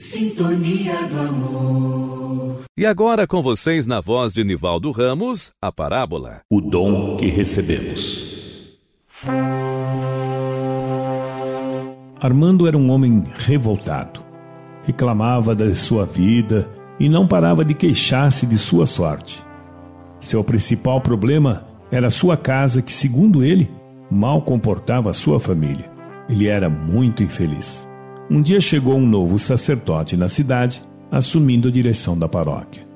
Sintonia do amor. E agora com vocês na voz de Nivaldo Ramos, a parábola. O dom que recebemos. Armando era um homem revoltado. Reclamava da sua vida e não parava de queixar-se de sua sorte. Seu principal problema era sua casa, que, segundo ele, mal comportava a sua família. Ele era muito infeliz. Um dia chegou um novo sacerdote na cidade, assumindo a direção da paróquia.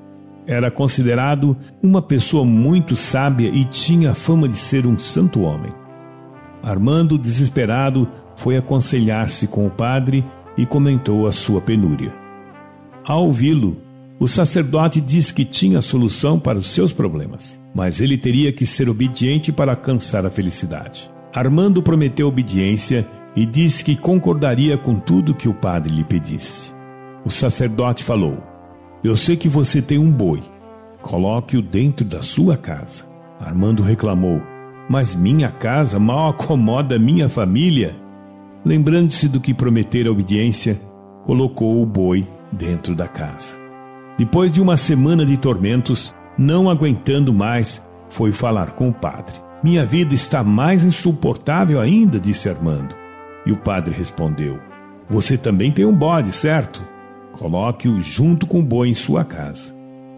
Era considerado uma pessoa muito sábia e tinha fama de ser um santo homem. Armando, desesperado, foi aconselhar-se com o padre e comentou a sua penúria. Ao ouvi-lo, o sacerdote disse que tinha solução para os seus problemas, mas ele teria que ser obediente para alcançar a felicidade. Armando prometeu obediência e disse que concordaria com tudo que o padre lhe pedisse. O sacerdote falou: Eu sei que você tem um boi. Coloque-o dentro da sua casa. Armando reclamou: Mas minha casa mal acomoda minha família. Lembrando-se do que prometera obediência, colocou o boi dentro da casa. Depois de uma semana de tormentos, não aguentando mais, foi falar com o padre. Minha vida está mais insuportável ainda, disse Armando. E o padre respondeu: Você também tem um bode, certo? Coloque-o junto com o boi em sua casa.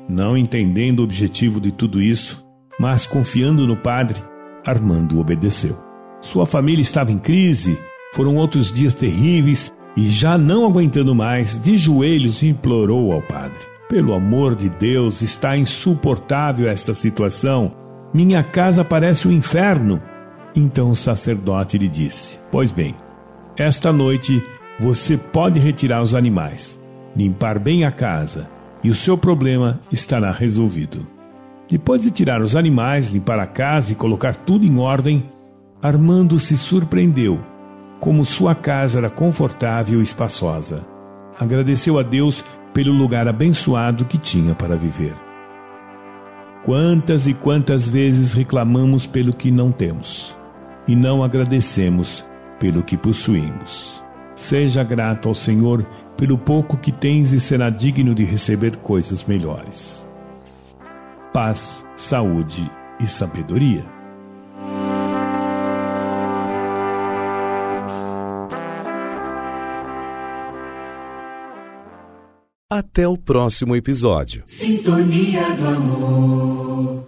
Não entendendo o objetivo de tudo isso, mas confiando no padre, Armando obedeceu. Sua família estava em crise, foram outros dias terríveis e, já não aguentando mais, de joelhos implorou ao padre: Pelo amor de Deus, está insuportável esta situação. Minha casa parece um inferno. Então o sacerdote lhe disse: Pois bem, esta noite você pode retirar os animais, limpar bem a casa e o seu problema estará resolvido. Depois de tirar os animais, limpar a casa e colocar tudo em ordem, Armando se surpreendeu como sua casa era confortável e espaçosa. Agradeceu a Deus pelo lugar abençoado que tinha para viver. Quantas e quantas vezes reclamamos pelo que não temos e não agradecemos pelo que possuímos. Seja grato ao Senhor pelo pouco que tens e será digno de receber coisas melhores. Paz, saúde e sabedoria. Até o próximo episódio. Sintonia do amor.